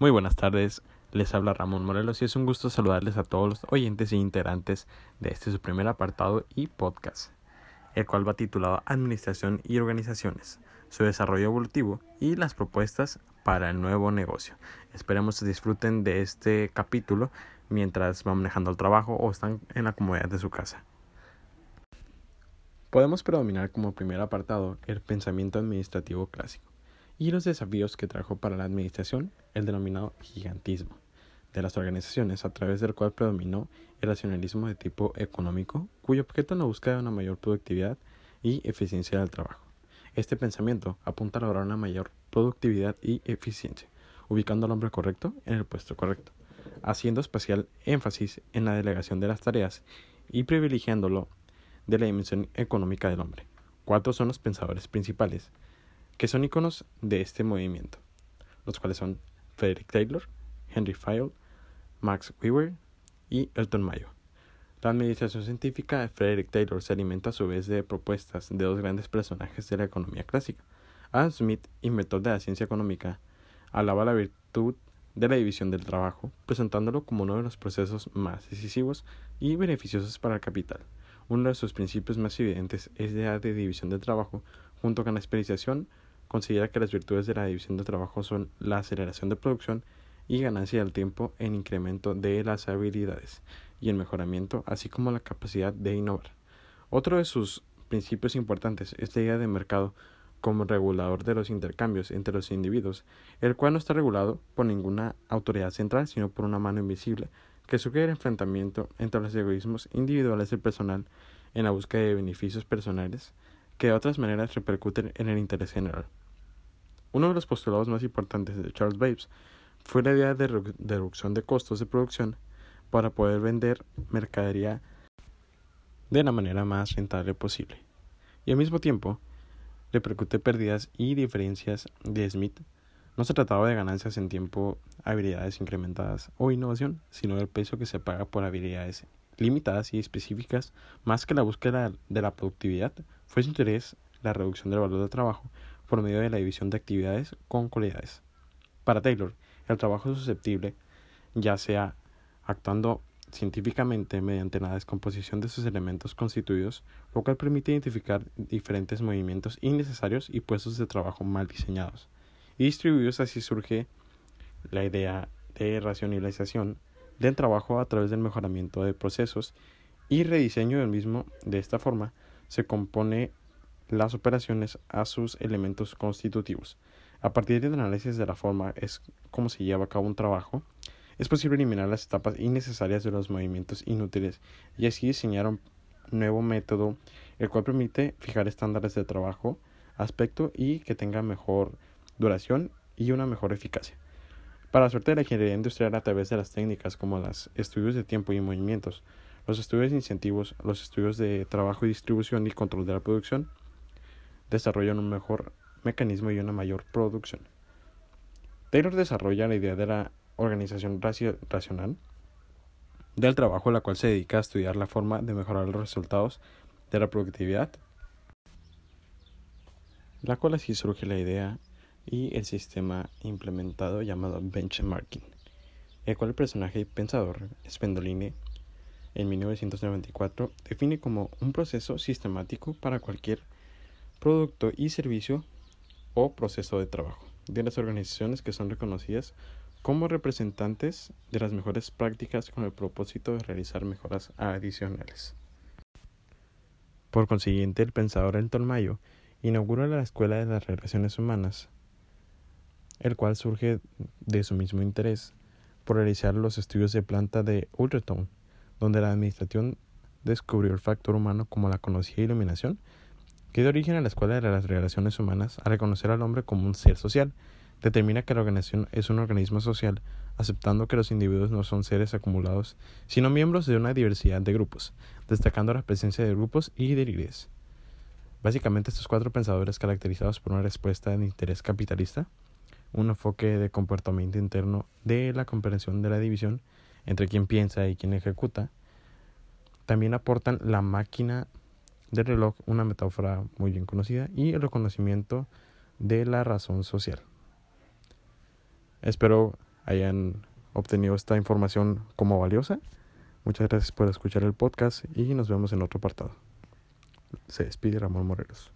Muy buenas tardes, les habla Ramón Morelos y es un gusto saludarles a todos los oyentes e integrantes de este su primer apartado y podcast, el cual va titulado Administración y Organizaciones, su desarrollo evolutivo y las propuestas para el nuevo negocio. Esperemos que disfruten de este capítulo mientras van manejando el trabajo o están en la comodidad de su casa. Podemos predominar como primer apartado el pensamiento administrativo clásico y los desafíos que trajo para la administración el denominado gigantismo de las organizaciones, a través del cual predominó el racionalismo de tipo económico, cuyo objeto búsqueda de una mayor productividad y eficiencia del trabajo. Este pensamiento apunta a lograr una mayor productividad y eficiencia, ubicando al hombre correcto en el puesto correcto, haciendo especial énfasis en la delegación de las tareas y privilegiándolo de la dimensión económica del hombre. Cuatro son los pensadores principales que son iconos de este movimiento, los cuales son Frederick Taylor, Henry Fayol, Max Weber y Elton Mayo. La administración científica de Frederick Taylor se alimenta a su vez de propuestas de dos grandes personajes de la economía clásica. Adam Smith, inventor de la ciencia económica, alaba la virtud de la división del trabajo, presentándolo como uno de los procesos más decisivos y beneficiosos para el capital. Uno de sus principios más evidentes es la de división del trabajo, junto con la especialización considera que las virtudes de la división de trabajo son la aceleración de producción y ganancia del tiempo en incremento de las habilidades y el mejoramiento, así como la capacidad de innovar. Otro de sus principios importantes es la idea de mercado como regulador de los intercambios entre los individuos, el cual no está regulado por ninguna autoridad central, sino por una mano invisible, que sugiere el enfrentamiento entre los egoísmos individuales del personal en la búsqueda de beneficios personales, que de otras maneras repercuten en el interés general. Uno de los postulados más importantes de Charles Babbage fue la idea de reducción de costos de producción para poder vender mercadería de la manera más rentable posible. Y al mismo tiempo, repercute pérdidas y diferencias de Smith. No se trataba de ganancias en tiempo, habilidades incrementadas o innovación, sino del peso que se paga por habilidades limitadas y específicas, más que la búsqueda de la productividad, fue su interés la reducción del valor del trabajo por medio de la división de actividades con cualidades. Para Taylor, el trabajo es susceptible, ya sea actuando científicamente mediante la descomposición de sus elementos constituidos, lo cual permite identificar diferentes movimientos innecesarios y puestos de trabajo mal diseñados. Y distribuidos así surge la idea de racionalización del trabajo a través del mejoramiento de procesos y rediseño del mismo. De esta forma, se compone las operaciones a sus elementos constitutivos. A partir del análisis de la forma es como se lleva a cabo un trabajo, es posible eliminar las etapas innecesarias de los movimientos inútiles y así diseñar un nuevo método el cual permite fijar estándares de trabajo, aspecto y que tenga mejor duración y una mejor eficacia. Para la suerte de la ingeniería industrial a través de las técnicas como los estudios de tiempo y movimientos, los estudios de incentivos, los estudios de trabajo y distribución y control de la producción, desarrollan un mejor mecanismo y una mayor producción. Taylor desarrolla la idea de la organización racional del trabajo, la cual se dedica a estudiar la forma de mejorar los resultados de la productividad, la cual así surge la idea y el sistema implementado llamado benchmarking, el cual el personaje y pensador Spendoline en 1994 define como un proceso sistemático para cualquier producto y servicio o proceso de trabajo de las organizaciones que son reconocidas como representantes de las mejores prácticas con el propósito de realizar mejoras adicionales. Por consiguiente, el pensador Elton Mayo inaugura la Escuela de las Relaciones Humanas, el cual surge de su mismo interés por realizar los estudios de planta de Ultratone, donde la administración descubrió el factor humano como la conocida iluminación que dio origen a la Escuela de las Relaciones Humanas a reconocer al hombre como un ser social, determina que la organización es un organismo social, aceptando que los individuos no son seres acumulados, sino miembros de una diversidad de grupos, destacando la presencia de grupos y de. Básicamente estos cuatro pensadores caracterizados por una respuesta de interés capitalista, un enfoque de comportamiento interno de la comprensión de la división entre quien piensa y quien ejecuta, también aportan la máquina del reloj, una metáfora muy bien conocida, y el reconocimiento de la razón social. Espero hayan obtenido esta información como valiosa. Muchas gracias por escuchar el podcast y nos vemos en otro apartado. Se despide Ramón Morelos.